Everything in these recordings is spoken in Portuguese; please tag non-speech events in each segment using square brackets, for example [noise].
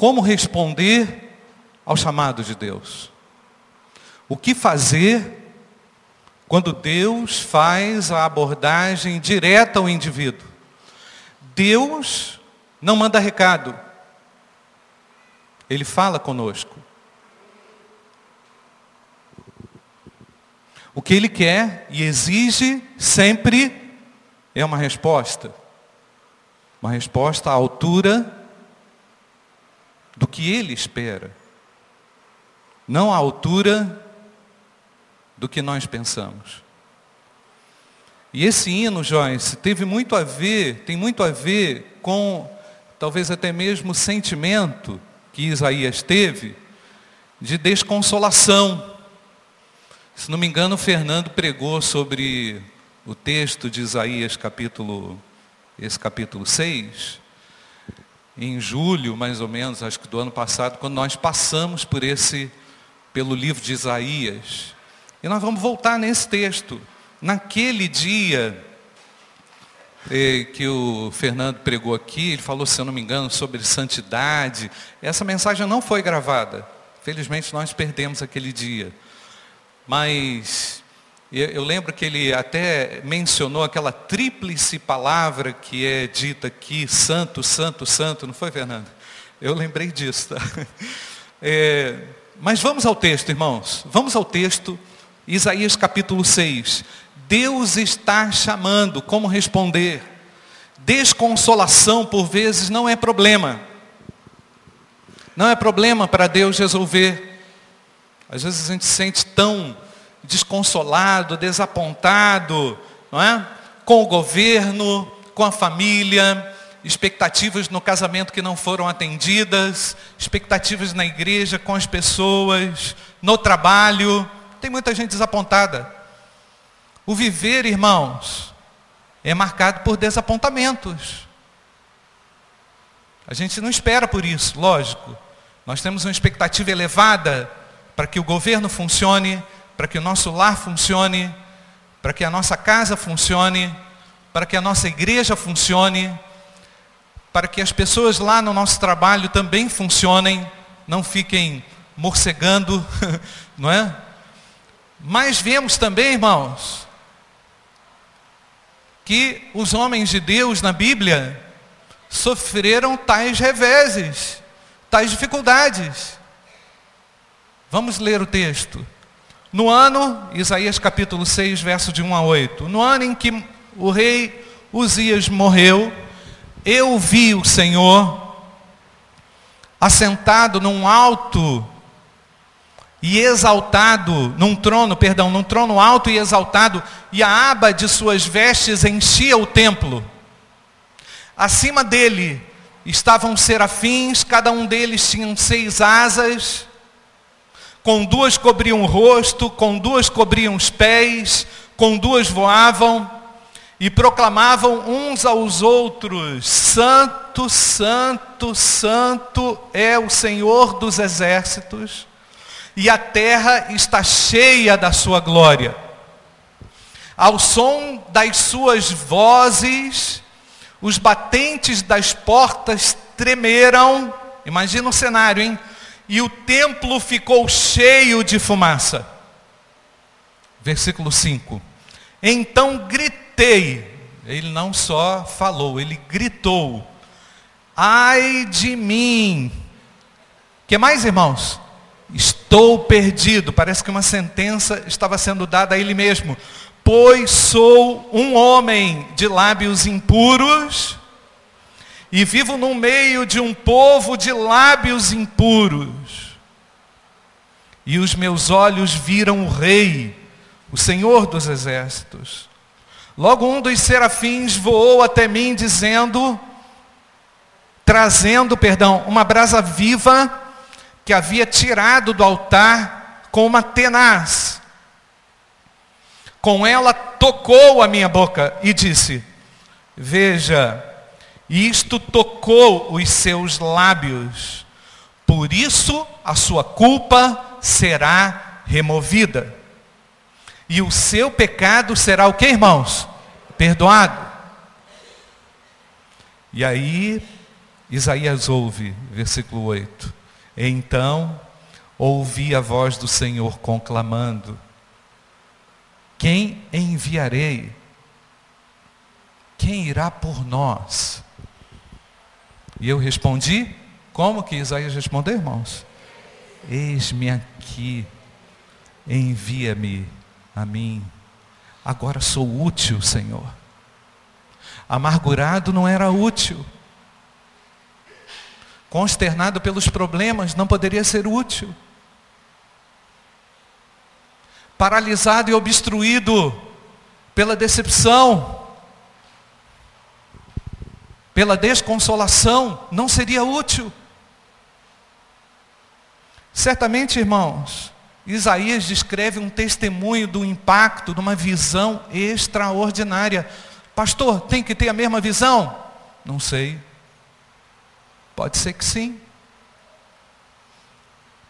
como responder ao chamado de Deus. O que fazer quando Deus faz a abordagem direta ao indivíduo? Deus não manda recado. Ele fala conosco. O que ele quer e exige sempre é uma resposta. Uma resposta à altura do que ele espera. Não à altura do que nós pensamos. E esse hino, Joyce, teve muito a ver, tem muito a ver com talvez até mesmo o sentimento que Isaías teve de desconsolação. Se não me engano, Fernando pregou sobre o texto de Isaías capítulo esse capítulo 6 em julho, mais ou menos, acho que do ano passado, quando nós passamos por esse pelo livro de Isaías. E nós vamos voltar nesse texto. Naquele dia eh, que o Fernando pregou aqui, ele falou, se eu não me engano, sobre santidade. Essa mensagem não foi gravada. Felizmente nós perdemos aquele dia. Mas eu lembro que ele até mencionou aquela tríplice palavra que é dita aqui, santo, santo, santo, não foi, Fernando? Eu lembrei disso. Tá? [laughs] É, mas vamos ao texto, irmãos. Vamos ao texto, Isaías capítulo 6. Deus está chamando, como responder? Desconsolação, por vezes, não é problema. Não é problema para Deus resolver. Às vezes a gente se sente tão desconsolado, desapontado, não é? Com o governo, com a família, expectativas no casamento que não foram atendidas, expectativas na igreja com as pessoas, no trabalho. Tem muita gente desapontada. O viver, irmãos, é marcado por desapontamentos. A gente não espera por isso, lógico. Nós temos uma expectativa elevada para que o governo funcione, para que o nosso lar funcione, para que a nossa casa funcione, para que a nossa igreja funcione, para que as pessoas lá no nosso trabalho também funcionem, não fiquem morcegando, [laughs] não é? Mas vemos também, irmãos, que os homens de Deus na Bíblia sofreram tais reveses, tais dificuldades. Vamos ler o texto. No ano, Isaías capítulo 6, verso de 1 a 8. No ano em que o rei Uzias morreu, eu vi o Senhor assentado num alto e exaltado, num trono, perdão, num trono alto e exaltado, e a aba de suas vestes enchia o templo. Acima dele estavam serafins, cada um deles tinha seis asas, com duas cobriam o rosto, com duas cobriam os pés, com duas voavam e proclamavam uns aos outros: Santo, Santo, Santo é o Senhor dos exércitos e a terra está cheia da sua glória. Ao som das suas vozes, os batentes das portas tremeram. Imagina o cenário, hein? E o templo ficou cheio de fumaça. Versículo 5. Então gritei. Ele não só falou, ele gritou. Ai de mim. Que mais, irmãos? Estou perdido. Parece que uma sentença estava sendo dada a ele mesmo. Pois sou um homem de lábios impuros e vivo no meio de um povo de lábios impuros. E os meus olhos viram o Rei, o Senhor dos Exércitos. Logo um dos serafins voou até mim, dizendo, trazendo, perdão, uma brasa viva que havia tirado do altar com uma tenaz. Com ela tocou a minha boca e disse: Veja, isto tocou os seus lábios, por isso a sua culpa será removida. E o seu pecado será o que, irmãos? Perdoado. E aí Isaías ouve, versículo 8. Então ouvi a voz do Senhor conclamando: Quem enviarei? Quem irá por nós? E eu respondi: Como que Isaías respondeu, irmãos? Eis-me aqui, envia-me a mim. Agora sou útil, Senhor. Amargurado não era útil. Consternado pelos problemas não poderia ser útil. Paralisado e obstruído pela decepção, pela desconsolação, não seria útil. Certamente, irmãos, Isaías descreve um testemunho do impacto de uma visão extraordinária. Pastor, tem que ter a mesma visão? Não sei. Pode ser que sim.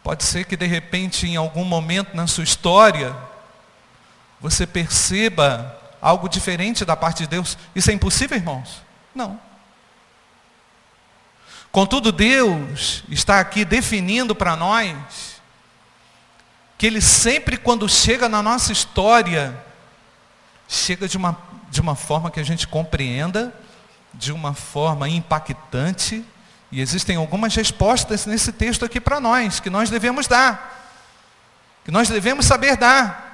Pode ser que de repente, em algum momento na sua história, você perceba algo diferente da parte de Deus. Isso é impossível, irmãos? Não. Contudo, Deus está aqui definindo para nós que Ele sempre, quando chega na nossa história, chega de uma, de uma forma que a gente compreenda, de uma forma impactante, e existem algumas respostas nesse texto aqui para nós, que nós devemos dar, que nós devemos saber dar.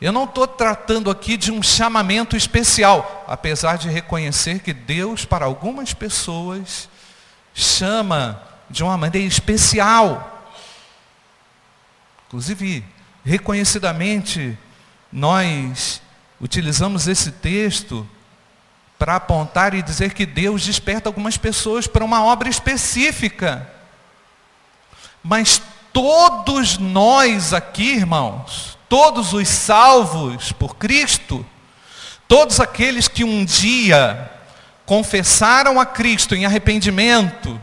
Eu não estou tratando aqui de um chamamento especial, apesar de reconhecer que Deus, para algumas pessoas, chama de uma maneira especial. Inclusive, reconhecidamente, nós utilizamos esse texto para apontar e dizer que Deus desperta algumas pessoas para uma obra específica. Mas todos nós aqui, irmãos, todos os salvos por Cristo, todos aqueles que um dia confessaram a Cristo em arrependimento,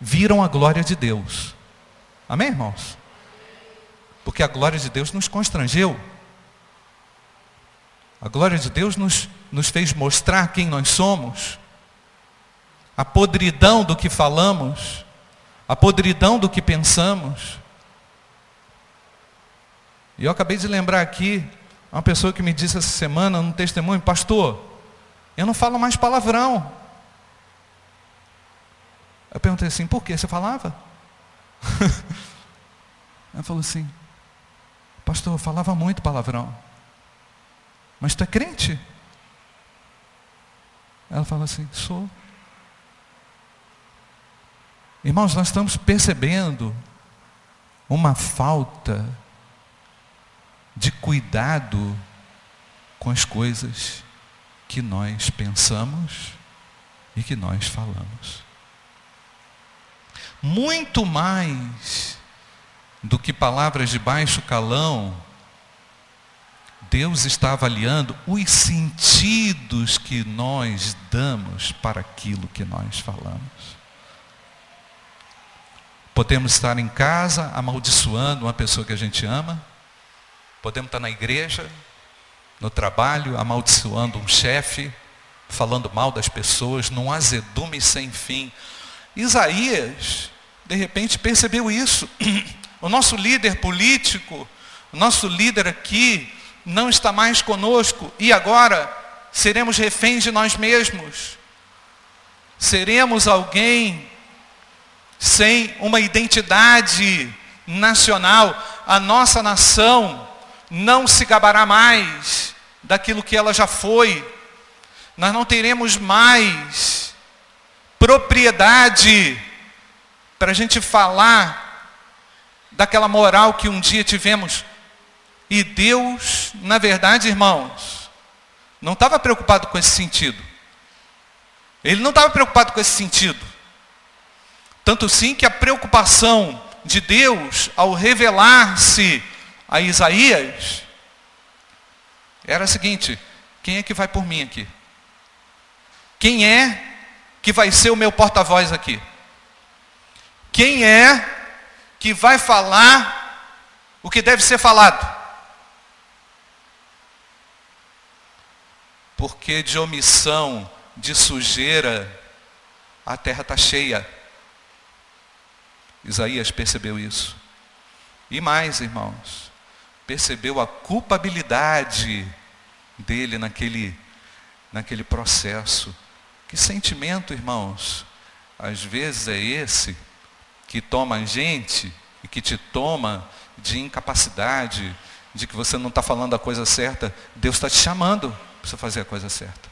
viram a glória de Deus. Amém, irmãos? Porque a glória de Deus nos constrangeu. A glória de Deus nos, nos fez mostrar quem nós somos. A podridão do que falamos. A podridão do que pensamos. E eu acabei de lembrar aqui, uma pessoa que me disse essa semana, num testemunho, pastor, eu não falo mais palavrão. Eu perguntei assim, por que? Você falava? [laughs] Ela falou assim, pastor, eu falava muito palavrão. Mas tu é crente? Ela fala assim, sou. Irmãos, nós estamos percebendo uma falta de cuidado com as coisas que nós pensamos e que nós falamos. Muito mais do que palavras de baixo calão, Deus está avaliando os sentidos que nós damos para aquilo que nós falamos. Podemos estar em casa amaldiçoando uma pessoa que a gente ama, Podemos estar na igreja, no trabalho, amaldiçoando um chefe, falando mal das pessoas, num azedume sem fim. Isaías, de repente, percebeu isso. [clears throat] O nosso líder político, o nosso líder aqui, não está mais conosco e agora seremos reféns de nós mesmos. Seremos alguém sem uma identidade nacional. A nossa nação não se gabará mais daquilo que ela já foi. Nós não teremos mais propriedade para a gente falar daquela moral que um dia tivemos. E Deus, na verdade, irmãos, não estava preocupado com esse sentido. Ele não estava preocupado com esse sentido. Tanto sim que a preocupação de Deus ao revelar-se a Isaías era a seguinte: quem é que vai por mim aqui? Quem é que vai ser o meu porta-voz aqui? Quem é que vai falar o que deve ser falado? Porque de omissão de sujeira, a terra está cheia. Isaías percebeu isso. E mais, irmãos, percebeu a culpabilidade dele naquele, naquele processo. Que sentimento, irmãos, às vezes é esse que toma a gente e que te toma de incapacidade, de que você não está falando a coisa certa. Deus está te chamando para você fazer a coisa certa.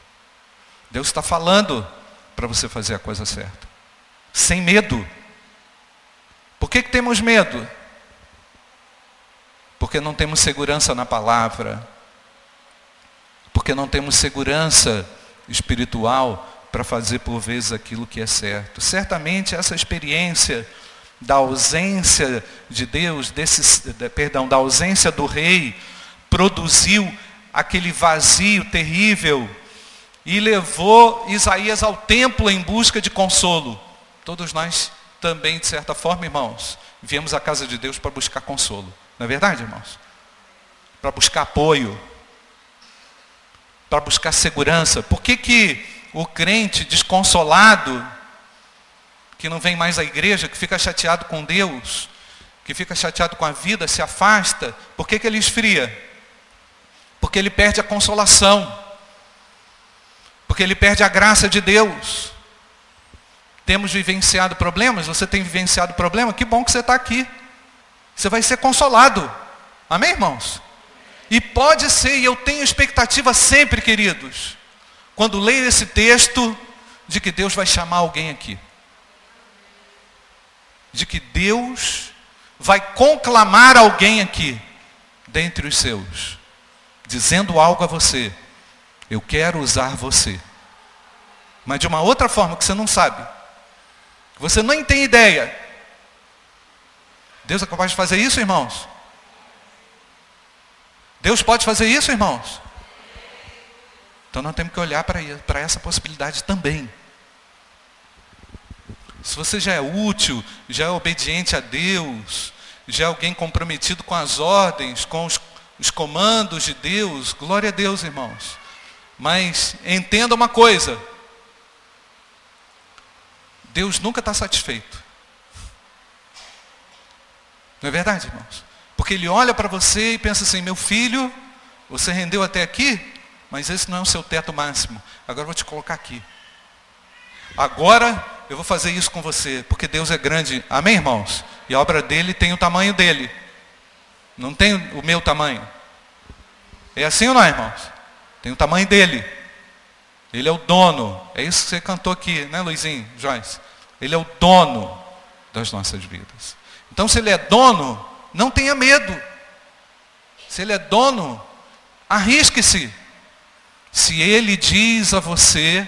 Deus está falando para você fazer a coisa certa. Sem medo. Por que, que temos medo? Porque não temos segurança na palavra. Porque não temos segurança espiritual para fazer por vezes aquilo que é certo. Certamente essa experiência da ausência de Deus, desse, perdão, da ausência do rei, produziu aquele vazio terrível e levou Isaías ao templo em busca de consolo. Todos nós também, de certa forma, irmãos, viemos à casa de Deus para buscar consolo. Não é verdade, irmãos? Para buscar apoio, para buscar segurança. Por que, que o crente desconsolado, que não vem mais à igreja, que fica chateado com Deus, que fica chateado com a vida, se afasta, por que, que ele esfria? Porque ele perde a consolação. Porque ele perde a graça de Deus. Temos vivenciado problemas, você tem vivenciado problema, que bom que você está aqui. Você vai ser consolado. Amém, irmãos? E pode ser, e eu tenho expectativa sempre, queridos, quando leio esse texto, de que Deus vai chamar alguém aqui. De que Deus vai conclamar alguém aqui, dentre os seus, dizendo algo a você. Eu quero usar você. Mas de uma outra forma que você não sabe. Você nem tem ideia. Deus é capaz de fazer isso, irmãos? Deus pode fazer isso, irmãos? Então nós temos que olhar para essa possibilidade também. Se você já é útil, já é obediente a Deus, já é alguém comprometido com as ordens, com os, os comandos de Deus, glória a Deus, irmãos. Mas entenda uma coisa: Deus nunca está satisfeito. Não é verdade, irmãos? Porque Ele olha para você e pensa assim: meu filho, você rendeu até aqui, mas esse não é o seu teto máximo. Agora eu vou te colocar aqui. Agora eu vou fazer isso com você, porque Deus é grande. Amém, irmãos? E a obra dele tem o tamanho dele. Não tem o meu tamanho. É assim ou não, irmãos? Tem o tamanho dele. Ele é o dono. É isso que você cantou aqui, né, Luizinho, Joyce? Ele é o dono das nossas vidas. Então, se ele é dono, não tenha medo. Se ele é dono, arrisque-se. Se ele diz a você,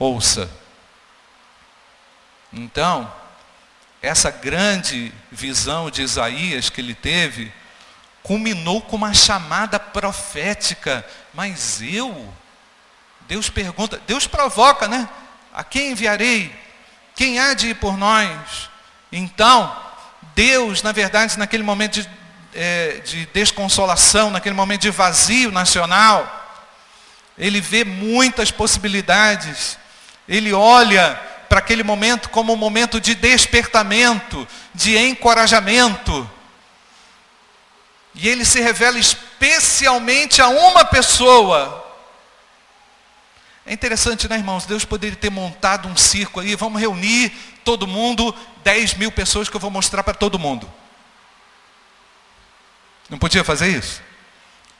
ouça. Então, essa grande visão de Isaías que ele teve, culminou com uma chamada profética. Mas eu? Deus pergunta, Deus provoca, né? A quem enviarei? Quem há de ir por nós? Então, Deus, na verdade, naquele momento de, é, de desconsolação, naquele momento de vazio nacional, ele vê muitas possibilidades. Ele olha para aquele momento como um momento de despertamento, de encorajamento. E ele se revela especialmente a uma pessoa. É interessante, né, irmãos? Deus poderia ter montado um circo aí, vamos reunir todo mundo, 10 mil pessoas que eu vou mostrar para todo mundo. Não podia fazer isso?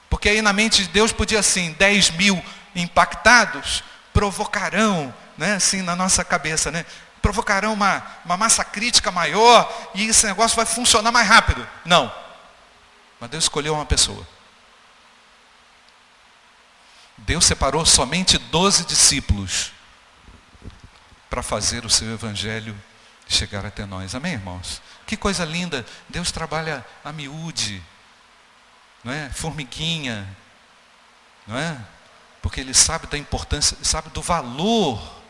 Porque aí na mente de Deus podia assim, 10 mil impactados provocarão, né, assim na nossa cabeça, né? Provocarão uma, uma massa crítica maior e esse negócio vai funcionar mais rápido. Não. Mas Deus escolheu uma pessoa. Deus separou somente doze discípulos para fazer o seu evangelho chegar até nós. Amém, irmãos? Que coisa linda. Deus trabalha a miúde, não é? Formiguinha, não é? Porque Ele sabe da importância, sabe do valor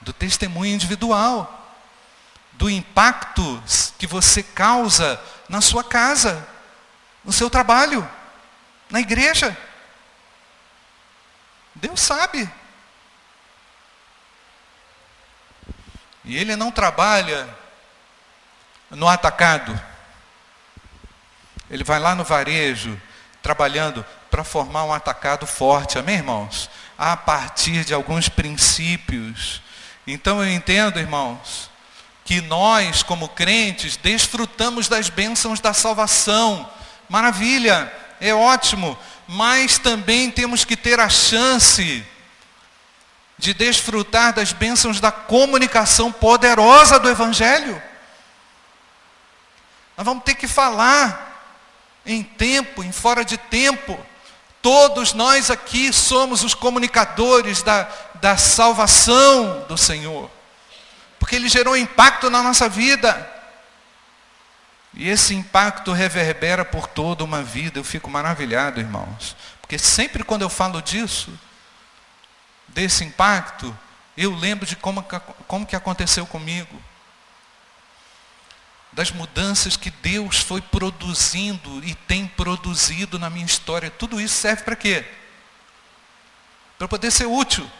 do testemunho individual, do impacto que você causa na sua casa no seu trabalho, na igreja. Deus sabe. E ele não trabalha no atacado. Ele vai lá no varejo, trabalhando para formar um atacado forte, amém, irmãos? A partir de alguns princípios. Então eu entendo, irmãos, que nós, como crentes, desfrutamos das bênçãos da salvação. Maravilha, é ótimo, mas também temos que ter a chance de desfrutar das bênçãos da comunicação poderosa do Evangelho. Nós vamos ter que falar em tempo, em fora de tempo. Todos nós aqui somos os comunicadores da, da salvação do Senhor. Porque Ele gerou impacto na nossa vida. E esse impacto reverbera por toda uma vida. Eu fico maravilhado, irmãos. Porque sempre quando eu falo disso, desse impacto, eu lembro de como, como que aconteceu comigo. Das mudanças que Deus foi produzindo e tem produzido na minha história. Tudo isso serve para quê? Para poder ser útil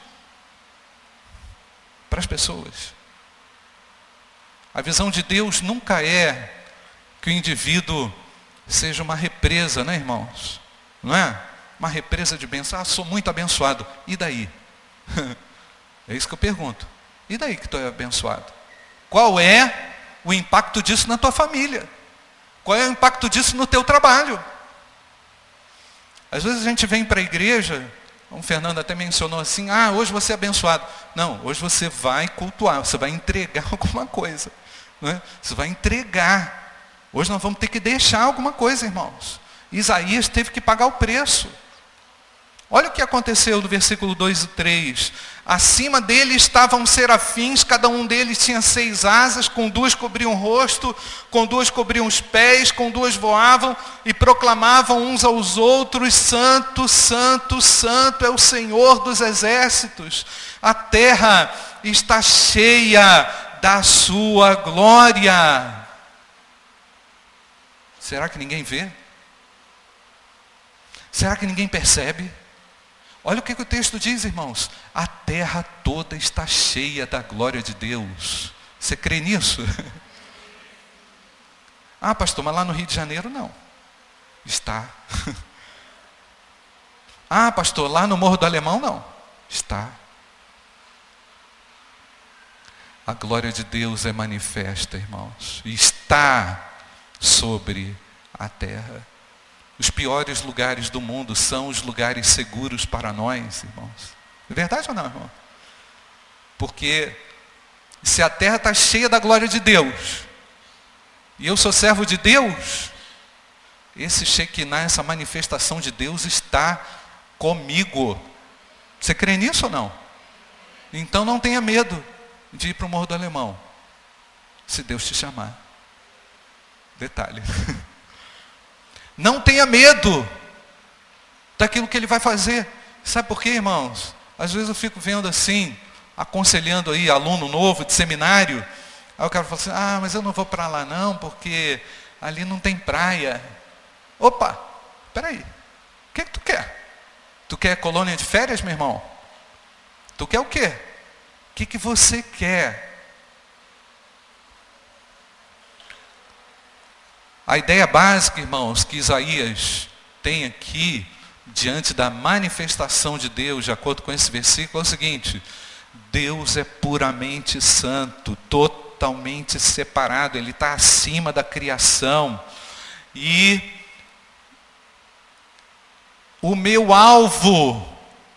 para as pessoas. A visão de Deus nunca é que o indivíduo seja uma represa, né, irmãos? Não é? Uma represa de bênção. Ah, sou muito abençoado. E daí? [laughs] é isso que eu pergunto. E daí que tu é abençoado? Qual é o impacto disso na tua família? Qual é o impacto disso no teu trabalho? Às vezes a gente vem para a igreja, o Fernando até mencionou assim, ah, hoje você é abençoado. Não, hoje você vai cultuar, você vai entregar [laughs] alguma coisa. Né? Você vai entregar. Hoje nós vamos ter que deixar alguma coisa, irmãos. Isaías teve que pagar o preço. Olha o que aconteceu no versículo 2 e 3. Acima dele estavam serafins, cada um deles tinha seis asas, com duas cobriam o rosto, com duas cobriam os pés, com duas voavam e proclamavam uns aos outros: Santo, Santo, Santo é o Senhor dos exércitos. A terra está cheia da sua glória. Será que ninguém vê? Será que ninguém percebe? Olha o que, que o texto diz, irmãos. A terra toda está cheia da glória de Deus. Você crê nisso? [laughs] Ah, pastor, mas lá no Rio de Janeiro não. Está. [laughs] Ah, pastor, lá no Morro do Alemão não. Está. A glória de Deus é manifesta, irmãos. Está sobre a terra. Os piores lugares do mundo são os lugares seguros para nós, irmãos. É verdade ou não, irmão? Porque se a terra está cheia da glória de Deus, e eu sou servo de Deus, esse Shekinah, essa manifestação de Deus está comigo. Você crê nisso ou não? Então não tenha medo de ir para o Morro do Alemão, se Deus te chamar. Detalhe. [laughs] Não tenha medo daquilo que ele vai fazer. Sabe por quê, irmãos? Às vezes eu fico vendo assim, aconselhando aí aluno novo de seminário. Aí o cara fala assim, ah, mas eu não vou para lá não, porque ali não tem praia. Opa, peraí. O que, que tu quer? Tu quer colônia de férias, meu irmão? Tu quer o quê? O que, que você quer? A ideia básica, irmãos, que Isaías tem aqui, diante da manifestação de Deus, de acordo com esse versículo, é o seguinte: Deus é puramente santo, totalmente separado, Ele está acima da criação. E o meu alvo,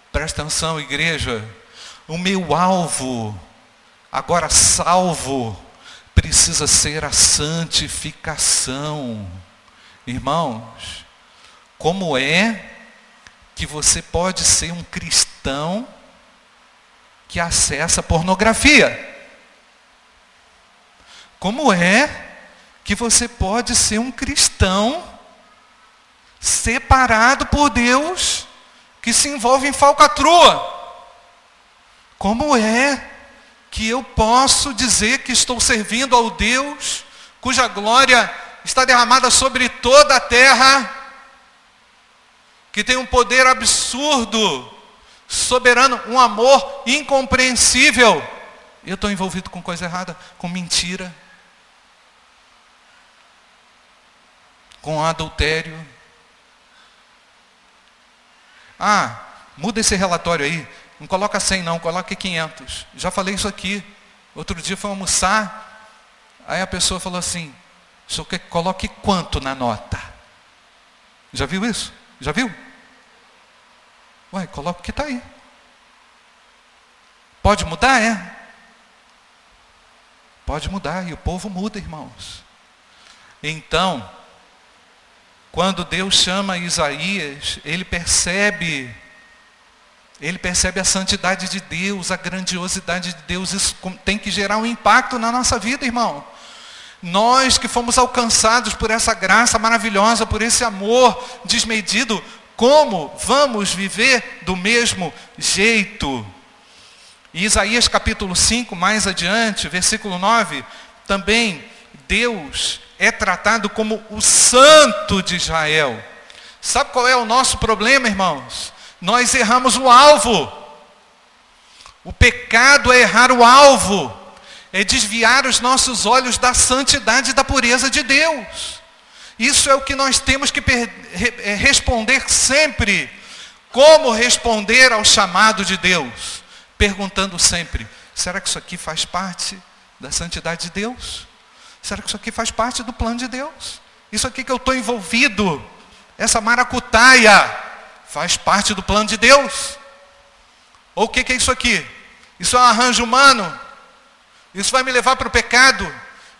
presta atenção, igreja, o meu alvo, agora salvo, precisa ser a santificação. Irmãos, como é que você pode ser um cristão que acessa pornografia? Como é que você pode ser um cristão separado por Deus que se envolve em falcatrua? Como é que eu posso dizer que estou servindo ao Deus cuja glória está derramada sobre toda a terra, que tem um poder absurdo soberano, um amor incompreensível. Eu estou envolvido com coisa errada, com mentira, com adultério. Ah, muda esse relatório aí. Não coloca 100 não, coloca 500. Já falei isso aqui. Outro dia foi almoçar. Aí a pessoa falou assim, o senhor quer que coloque quanto na nota? Já viu isso? Já viu? Ué, coloca o que está aí. Pode mudar, é? Pode mudar, e o povo muda, irmãos. Então, quando Deus chama Isaías, ele percebe, ele percebe a santidade de Deus, a grandiosidade de Deus. Isso tem que gerar um impacto na nossa vida, irmão. Nós que fomos alcançados por essa graça maravilhosa, por esse amor desmedido, como vamos viver do mesmo jeito? E Isaías capítulo 5, mais adiante, versículo 9, também Deus é tratado como o santo de Israel. Sabe qual é o nosso problema, irmãos? Nós erramos o alvo. O pecado é errar o alvo, é desviar os nossos olhos da santidade e da pureza de Deus. Isso é o que nós temos que é, responder sempre. Como responder ao chamado de Deus? Perguntando sempre: será que isso aqui faz parte da santidade de Deus? Será que isso aqui faz parte do plano de Deus? Isso aqui que eu estou envolvido, essa maracutaia, faz parte do plano de Deus? Ou o que, que é isso aqui? Isso é um arranjo humano? Isso vai me levar para o pecado?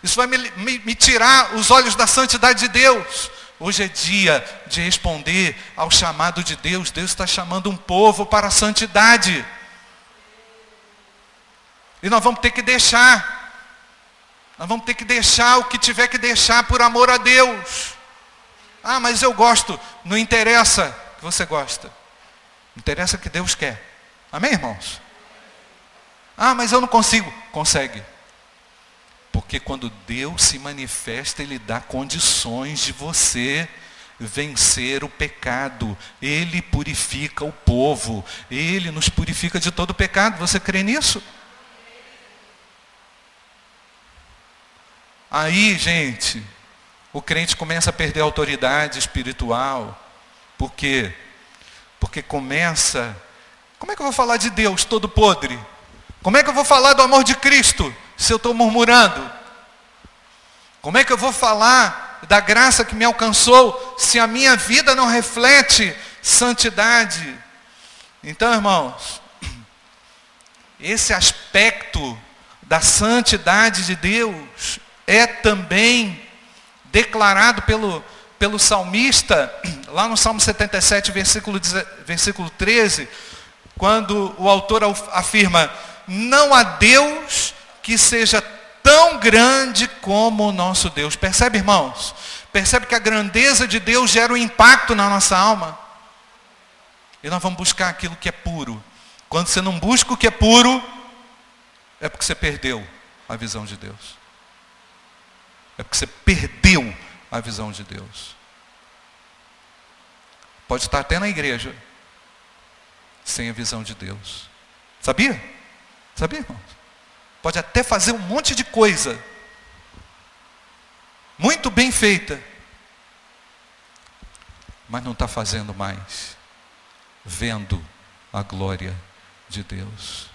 Isso vai me, me, me tirar os olhos da santidade de Deus? Hoje é dia de responder ao chamado de Deus. Deus está chamando um povo para a santidade. E nós vamos ter que deixar nós vamos ter que deixar o que tiver que deixar por amor a Deus. Ah, mas eu gosto. Não interessa que você gosta. Interessa que Deus quer. Amém, irmãos? Ah, mas eu não consigo. Consegue. Porque quando Deus se manifesta, Ele dá condições de você vencer o pecado. Ele purifica o povo. Ele nos purifica de todo pecado. Você crê nisso? Aí, gente, o crente começa a perder a autoridade espiritual. Por quê? Porque começa. Como é que eu vou falar de Deus todo podre? Como é que eu vou falar do amor de Cristo se eu estou murmurando? Como é que eu vou falar da graça que me alcançou se a minha vida não reflete santidade? Então, irmãos, esse aspecto da santidade de Deus é também declarado pelo, pelo salmista, lá no Salmo 77, versículo, versículo 13, quando o autor afirma, não há Deus que seja tão grande como o nosso Deus. Percebe, irmãos? Percebe que a grandeza de Deus gera um impacto na nossa alma? E nós vamos buscar aquilo que é puro. Quando você não busca o que é puro, é porque você perdeu a visão de Deus. É porque você perdeu a visão de Deus. Pode estar até na igreja, sem a visão de Deus. Sabia? Sabia, irmãos? Pode até fazer um monte de coisa, muito bem feita, mas não está fazendo mais, vendo a glória de Deus.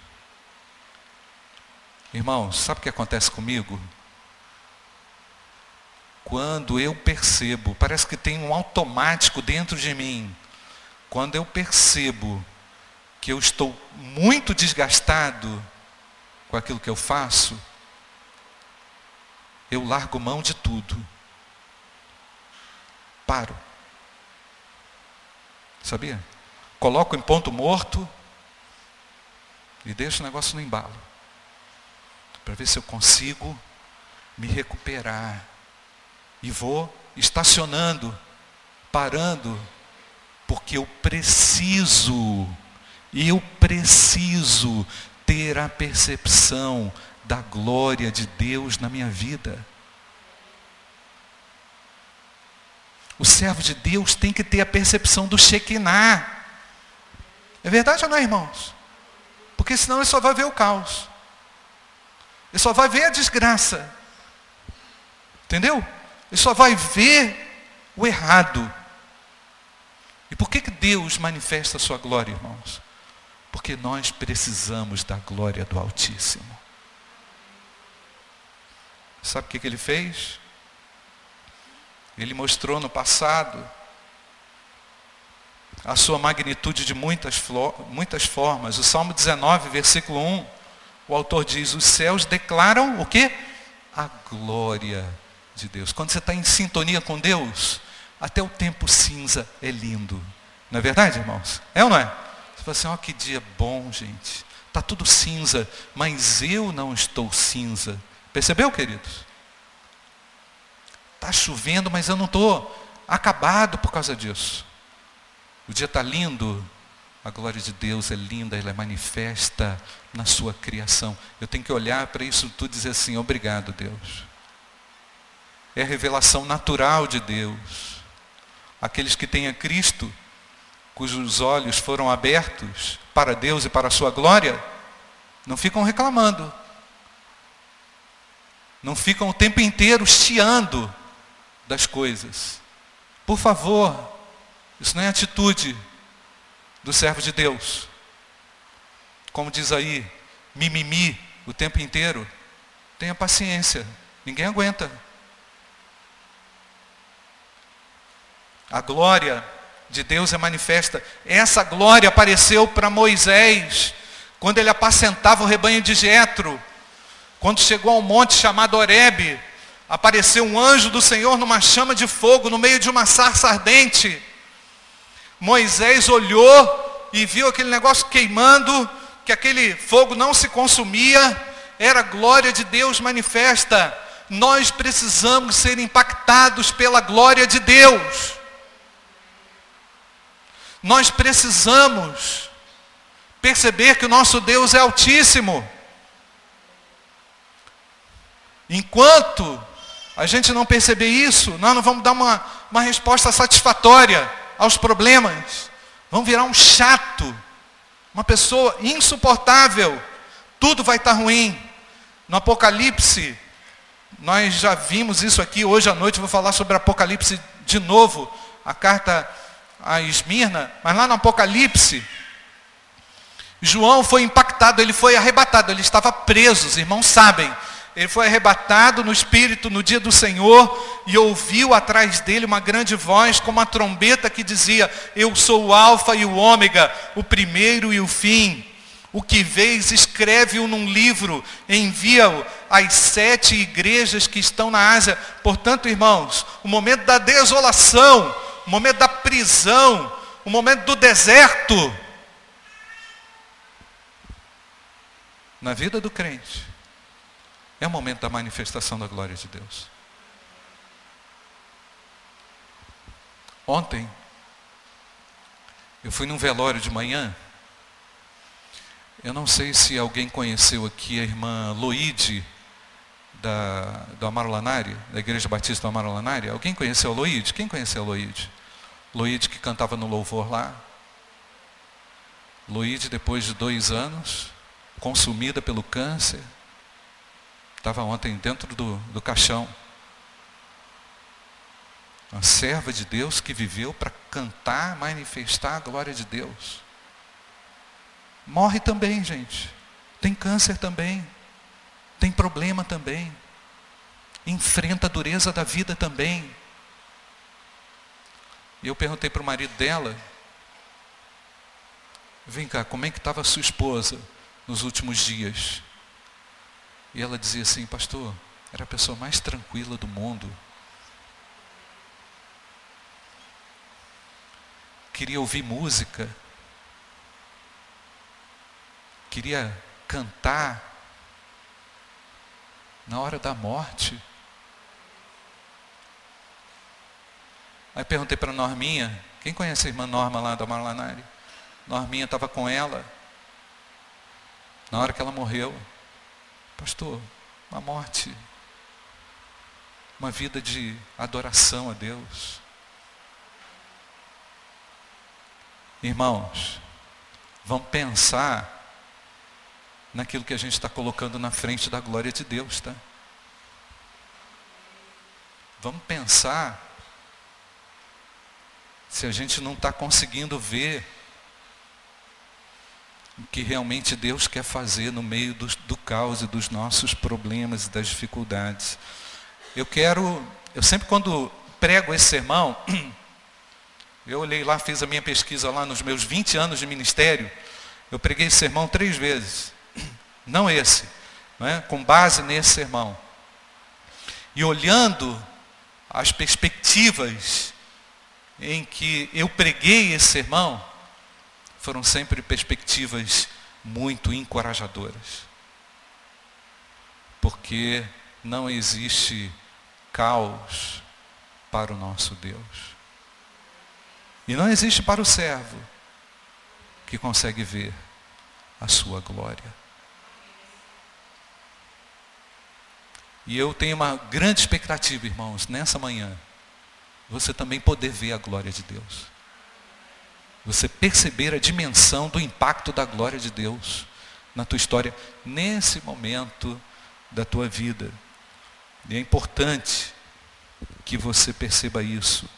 Irmãos, sabe o que acontece comigo? Quando eu percebo, parece que tem um automático dentro de mim, quando eu percebo que eu estou muito desgastado com aquilo que eu faço, eu largo mão de tudo. Paro. Sabia? Coloco em ponto morto e deixo o negócio no embalo. Para ver se eu consigo me recuperar e vou estacionando, parando, porque eu preciso, eu preciso ter a percepção da glória de Deus na minha vida. O servo de Deus tem que ter a percepção do Shekinah. É verdade ou não, irmãos? Porque senão ele só vai ver o caos. Ele só vai ver a desgraça. Entendeu? Ele só vai ver o errado. E por que, que Deus manifesta a sua glória, irmãos? Porque nós precisamos da glória do Altíssimo. Sabe o que, que ele fez? Ele mostrou no passado a sua magnitude de muitas, muitas formas. O Salmo 19, versículo 1, o autor diz, os céus declaram o quê? A glória de Deus. Quando você está em sintonia com Deus, até o tempo cinza é lindo. Não é verdade, irmãos? É ou não é? Você fala assim, ó, oh, que dia bom, gente. Está tudo cinza, mas eu não estou cinza. Percebeu, queridos? Está chovendo, mas eu não estou acabado por causa disso. O dia está lindo, a glória de Deus é linda, ela é manifesta na sua criação. Eu tenho que olhar para isso tudo e dizer assim, obrigado Deus. É a revelação natural de Deus. Aqueles que têm a Cristo, cujos olhos foram abertos para Deus e para a sua glória, não ficam reclamando. Não ficam o tempo inteiro chiando das coisas. Por favor, isso não é atitude do servo de Deus. Como diz aí, mimimi o tempo inteiro. Tenha paciência, ninguém aguenta. A glória de Deus é manifesta. Essa glória apareceu para Moisés quando ele apacentava o rebanho de Jetro. Quando chegou ao monte chamado Horebe, apareceu um anjo do Senhor numa chama de fogo no meio de uma sarça ardente. Moisés olhou e viu aquele negócio queimando, que aquele fogo não se consumia, era a glória de Deus manifesta. Nós precisamos ser impactados pela glória de Deus. Nós precisamos perceber que o nosso Deus é altíssimo. Enquanto a gente não perceber isso, nós não vamos dar uma, uma resposta satisfatória aos problemas. Vão virar um chato, uma pessoa insuportável. Tudo vai estar ruim. No Apocalipse, nós já vimos isso aqui. Hoje à noite vou falar sobre Apocalipse de novo, a carta a Esmirna. Mas lá no Apocalipse, João foi impactado, ele foi arrebatado, ele estava preso, os irmãos sabem. Ele foi arrebatado no espírito no dia do Senhor e ouviu atrás dele uma grande voz, como uma trombeta que dizia: Eu sou o Alfa e o Ômega, o primeiro e o fim. O que vês, escreve-o num livro, envia-o às sete igrejas que estão na Ásia. Portanto, irmãos, o momento da desolação, o momento da prisão, o momento do deserto, na vida do crente, é o momento da manifestação da glória de Deus. Ontem, eu fui num velório de manhã. Eu não sei se alguém conheceu aqui a irmã Loide, da, do Amaro Lanari, da Igreja Batista do Amaro Lanari. Alguém conheceu a Loide? Quem conheceu a Loide? Loide que cantava no louvor lá. Loide, depois de dois anos, consumida pelo câncer, Estava ontem dentro do, do caixão. Uma serva de Deus que viveu para cantar, manifestar a glória de Deus. Morre também, gente. Tem câncer também. Tem problema também. Enfrenta a dureza da vida também. E eu perguntei para o marido dela, vem cá, como é que estava sua esposa nos últimos dias? E ela dizia assim, pastor, era a pessoa mais tranquila do mundo. Queria ouvir música. Queria cantar na hora da morte. Aí perguntei para Norminha, quem conhece a irmã Norma lá da Marlanari? Norminha estava com ela na hora que ela morreu. Pastor, uma morte, uma vida de adoração a Deus. Irmãos, Vamos pensar naquilo que a gente está colocando na frente da glória de Deus, tá? Vamos pensar se a gente não está conseguindo ver o que realmente Deus quer fazer no meio do, do caos e dos nossos problemas e das dificuldades. Eu quero, eu sempre quando prego esse sermão, [clears throat] eu olhei lá, fiz a minha pesquisa lá nos meus 20 anos de ministério, eu preguei esse sermão três vezes. [clears throat] Não esse, é? com base nesse sermão. E olhando as perspectivas em que eu preguei esse sermão, foram sempre perspectivas muito encorajadoras. Porque não existe caos para o nosso Deus. E não existe para o servo que consegue ver a sua glória. E eu tenho uma grande expectativa, irmãos, nessa manhã, você também poder ver a glória de Deus. Você perceber a dimensão do impacto da glória de Deus na tua história, nesse momento da tua vida. E é importante que você perceba isso.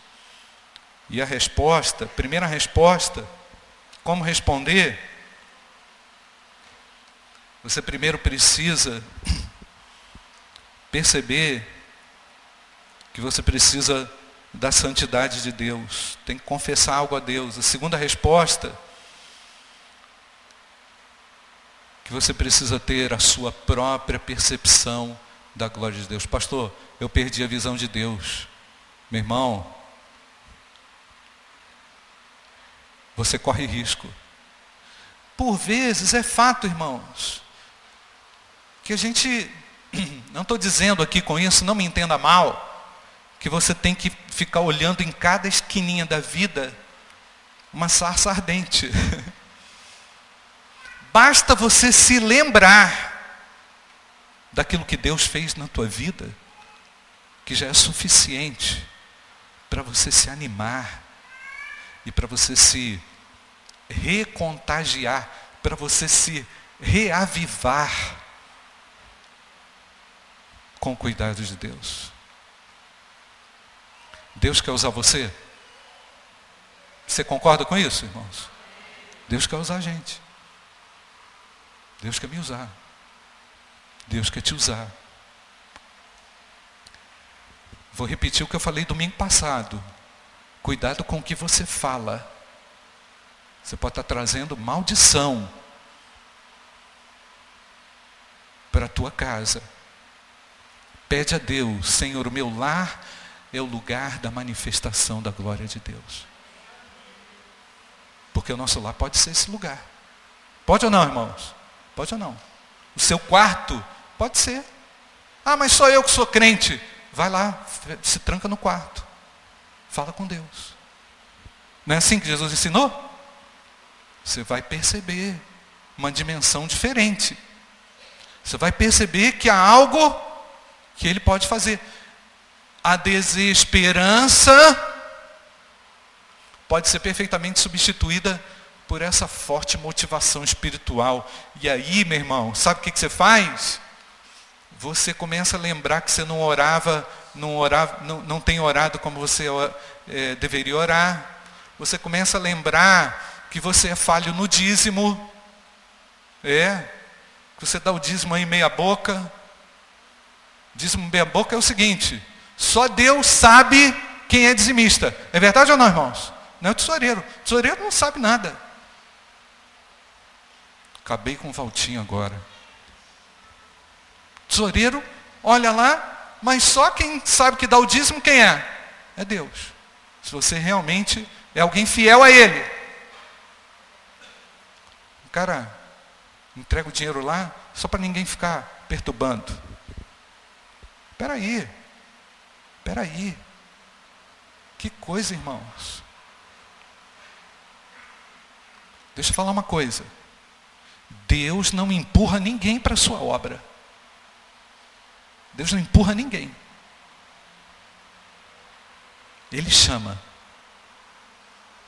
E a resposta, primeira resposta, como responder? Você primeiro precisa perceber que você precisa da santidade de Deus, tem que confessar algo a Deus. A segunda resposta, que você precisa ter a sua própria percepção da glória de Deus. Pastor, eu perdi a visão de Deus. Meu irmão, você corre risco. Por vezes é fato, irmãos, que a gente, [clears throat] não estou dizendo aqui com isso, não me entenda mal, que você tem que ficar olhando em cada esquininha da vida uma sarça ardente. [laughs] Basta você se lembrar daquilo que Deus fez na tua vida, que já é suficiente para você se animar e para você se recontagiar, para você se reavivar com o cuidado de Deus. Deus quer usar você? Você concorda com isso, irmãos? Deus quer usar a gente. Deus quer me usar. Deus quer te usar. Vou repetir o que eu falei domingo passado. Cuidado com o que você fala. Você pode estar trazendo maldição para a tua casa. Pede a Deus, Senhor, o meu lar é o lugar da manifestação da glória de Deus. Porque o nosso lar pode ser esse lugar. Pode ou não, irmãos? Pode ou não? O seu quarto Pode ser. Ah, mas só eu que sou crente. Vai lá, se tranca no quarto. Fala com Deus. Não é assim que Jesus ensinou? Você vai perceber uma dimensão diferente. Você vai perceber que há algo que ele pode fazer. A desesperança pode ser perfeitamente substituída por essa forte motivação espiritual. E aí, meu irmão, sabe o que, você faz? você começa a lembrar que você não orava, não, orava, não, não tem orado como você é, deveria orar. Você começa a lembrar que você é falho no dízimo. É. Que você dá o dízimo aí meia boca. Dízimo meia boca é o seguinte. Só Deus sabe quem é dizimista. É verdade ou não, irmãos? Não é o tesoureiro. O tesoureiro não sabe nada. Acabei com o Valtinho agora. Tesoureiro, olha lá, mas só quem sabe que dá o dízimo, quem é? É Deus. Se você realmente é alguém fiel a Ele. O cara entrega o dinheiro lá só para ninguém ficar perturbando. Espera aí. Espera aí. Que coisa, irmãos. Deixa eu falar uma coisa. Deus não empurra ninguém para a sua obra. Deus não empurra ninguém. Ele chama.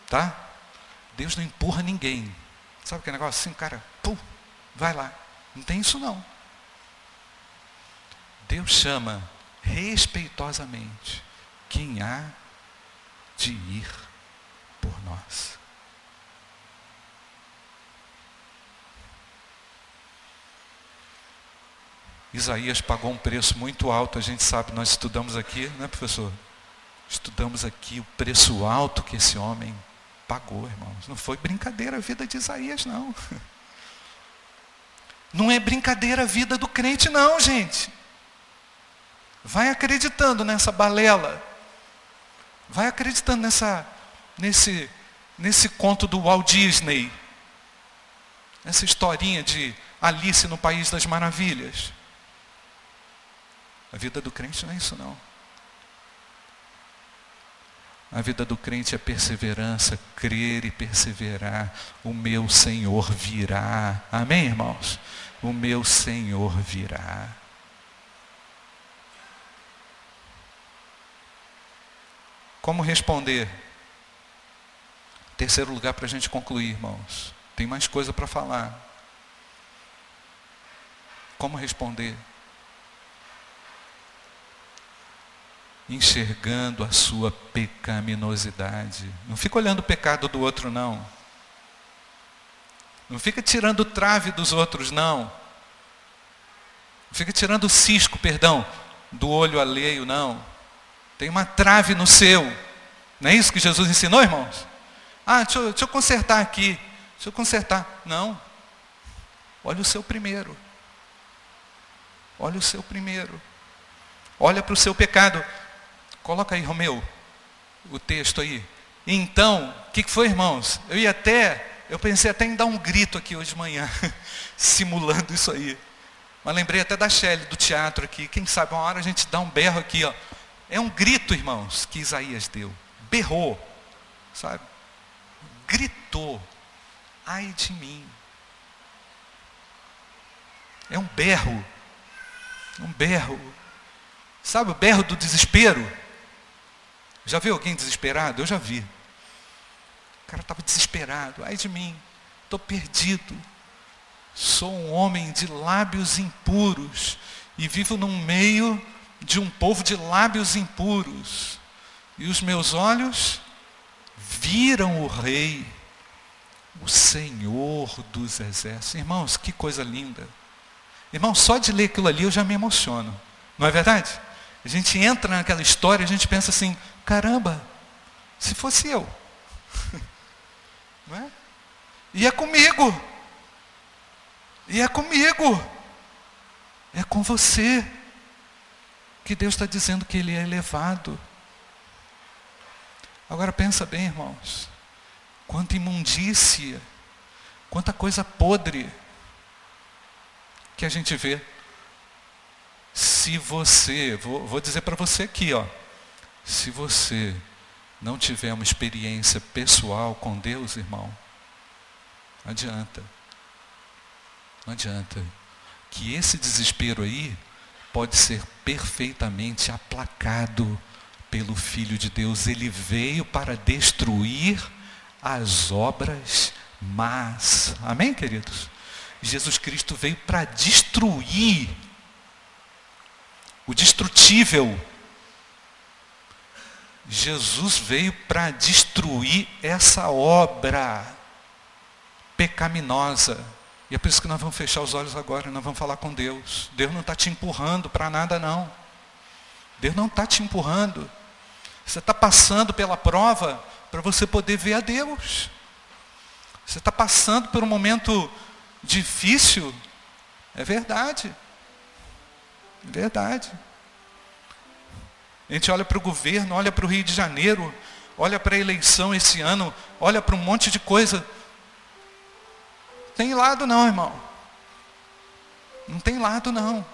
Tá? Deus não empurra ninguém Sabe aquele negócio assim, cara, pum, vai lá. Não tem isso não. Deus chama respeitosamente quem há de ir por nós. Isaías pagou um preço muito alto, a gente sabe, nós estudamos aqui, né, professor? Estudamos aqui o preço alto que esse homem pagou, irmãos. Não foi brincadeira a vida de Isaías, não. [laughs] Não é brincadeira a vida do crente, não, gente. Vai acreditando nessa balela. Vai acreditando nessa, nesse, nesse conto do Walt Disney. Essa historinha de Alice no País das Maravilhas. A vida do crente não é isso não. A vida do crente é perseverança, crer e perseverar. O meu Senhor virá. Amém, irmãos? O meu Senhor virá. Como responder? Terceiro lugar para a gente concluir, irmãos. Tem mais coisa para falar. Como responder? enxergando a sua pecaminosidade. Não fica olhando o pecado do outro, não. Não fica tirando trave dos outros, não. Não fica tirando o cisco, perdão, do olho alheio, não. Tem uma trave no seu. Não é isso que Jesus ensinou, irmãos? Ah, deixa eu, deixa eu consertar aqui. Deixa eu consertar. Não. Olha o seu primeiro. Olha o seu primeiro. Olha para o seu pecado. Coloca aí, Romeu, o texto aí. Então, o que foi, irmãos? Eu ia até, eu pensei até em dar um grito aqui hoje de manhã, [laughs] simulando isso aí. Mas lembrei até da Shelley, do teatro aqui. Quem sabe uma hora a gente dá um berro aqui, ó. É um grito, irmãos, que Isaías deu. Berrou, sabe? Gritou. Ai de mim. É um berro. Um berro. Sabe o berro do desespero? Já viu alguém desesperado? Eu já vi. O cara estava desesperado. Ai de mim, estou perdido. Sou um homem de lábios impuros e vivo no meio de um povo de lábios impuros. E os meus olhos viram o Rei, o Senhor dos Exércitos. Irmãos, que coisa linda. Irmão, só de ler aquilo ali eu já me emociono. Não é verdade? A gente entra naquela história, a gente pensa assim, caramba, se fosse eu. [laughs] Não é? E é comigo. E é comigo. É com você. Que Deus está dizendo que Ele é elevado. Agora pensa bem, irmãos. Quanta imundícia. Quanta coisa podre que a gente vê se você, vou, vou dizer para você aqui, ó, se você não tiver uma experiência pessoal com Deus, irmão, não adianta. Não adianta. Que esse desespero aí pode ser perfeitamente aplacado pelo Filho de Deus. Ele veio para destruir as obras más. Amém, queridos? Jesus Cristo veio para destruir o destrutível. Jesus veio para destruir essa obra pecaminosa. E é por isso que nós vamos fechar os olhos agora, nós vamos falar com Deus. Deus não está te empurrando para nada, não. Deus não está te empurrando. Você está passando pela prova para você poder ver a Deus. Você está passando por um momento difícil. É verdade. Verdade. A gente olha para o governo, olha para o Rio de Janeiro, olha para a eleição esse ano, olha para um monte de coisa. Tem lado não, irmão. Não tem lado não.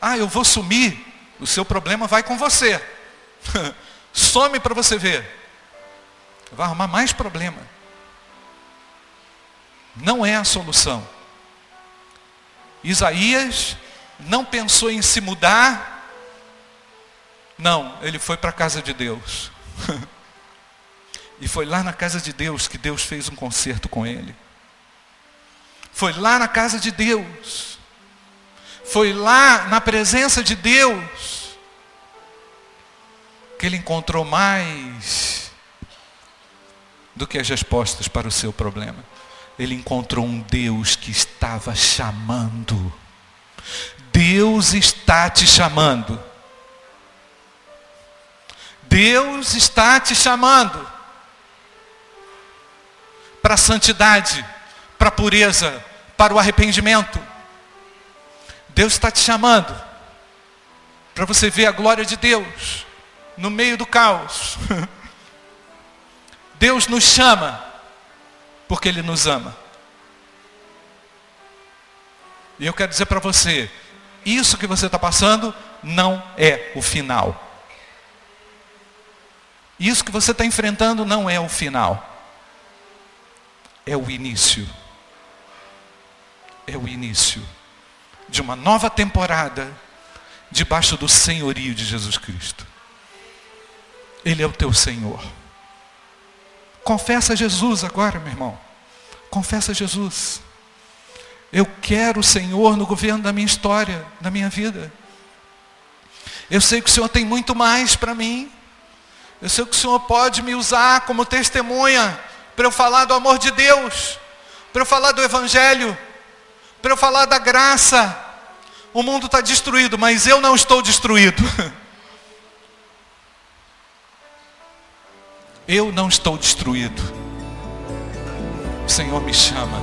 Ah, eu vou sumir, o seu problema vai com você. [laughs] Some para você ver. Vai arrumar mais problema. Não é a solução. Isaías não pensou em se mudar. Não, ele foi para a casa de Deus. [laughs] e foi lá na casa de Deus que Deus fez um concerto com ele. Foi lá na casa de Deus. Foi lá na presença de Deus que ele encontrou mais do que as respostas para o seu problema. Ele encontrou um Deus que estava chamando. Deus está te chamando. Deus está te chamando para a santidade, para a pureza, para o arrependimento. Deus está te chamando para você ver a glória de Deus no meio do caos. [laughs] Deus nos chama porque Ele nos ama. E eu quero dizer para você, isso que você está passando não é o final. Isso que você está enfrentando não é o final. É o início. É o início de uma nova temporada debaixo do senhorio de Jesus Cristo. Ele é o teu Senhor. Confessa Jesus agora, meu irmão. Confessa Jesus. Eu quero o Senhor no governo da minha história, da minha vida. Eu sei que o Senhor tem muito mais para mim. Eu sei que o Senhor pode me usar como testemunha para eu falar do amor de Deus, para eu falar do Evangelho, para eu falar da graça. O mundo está destruído, mas eu não estou destruído. [laughs] Eu não estou destruído. O Senhor me chama.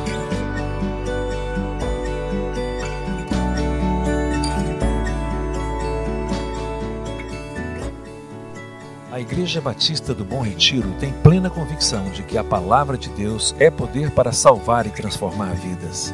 A Igreja Batista do Bom Retiro tem plena convicção de que a palavra de Deus é poder para salvar e transformar vidas.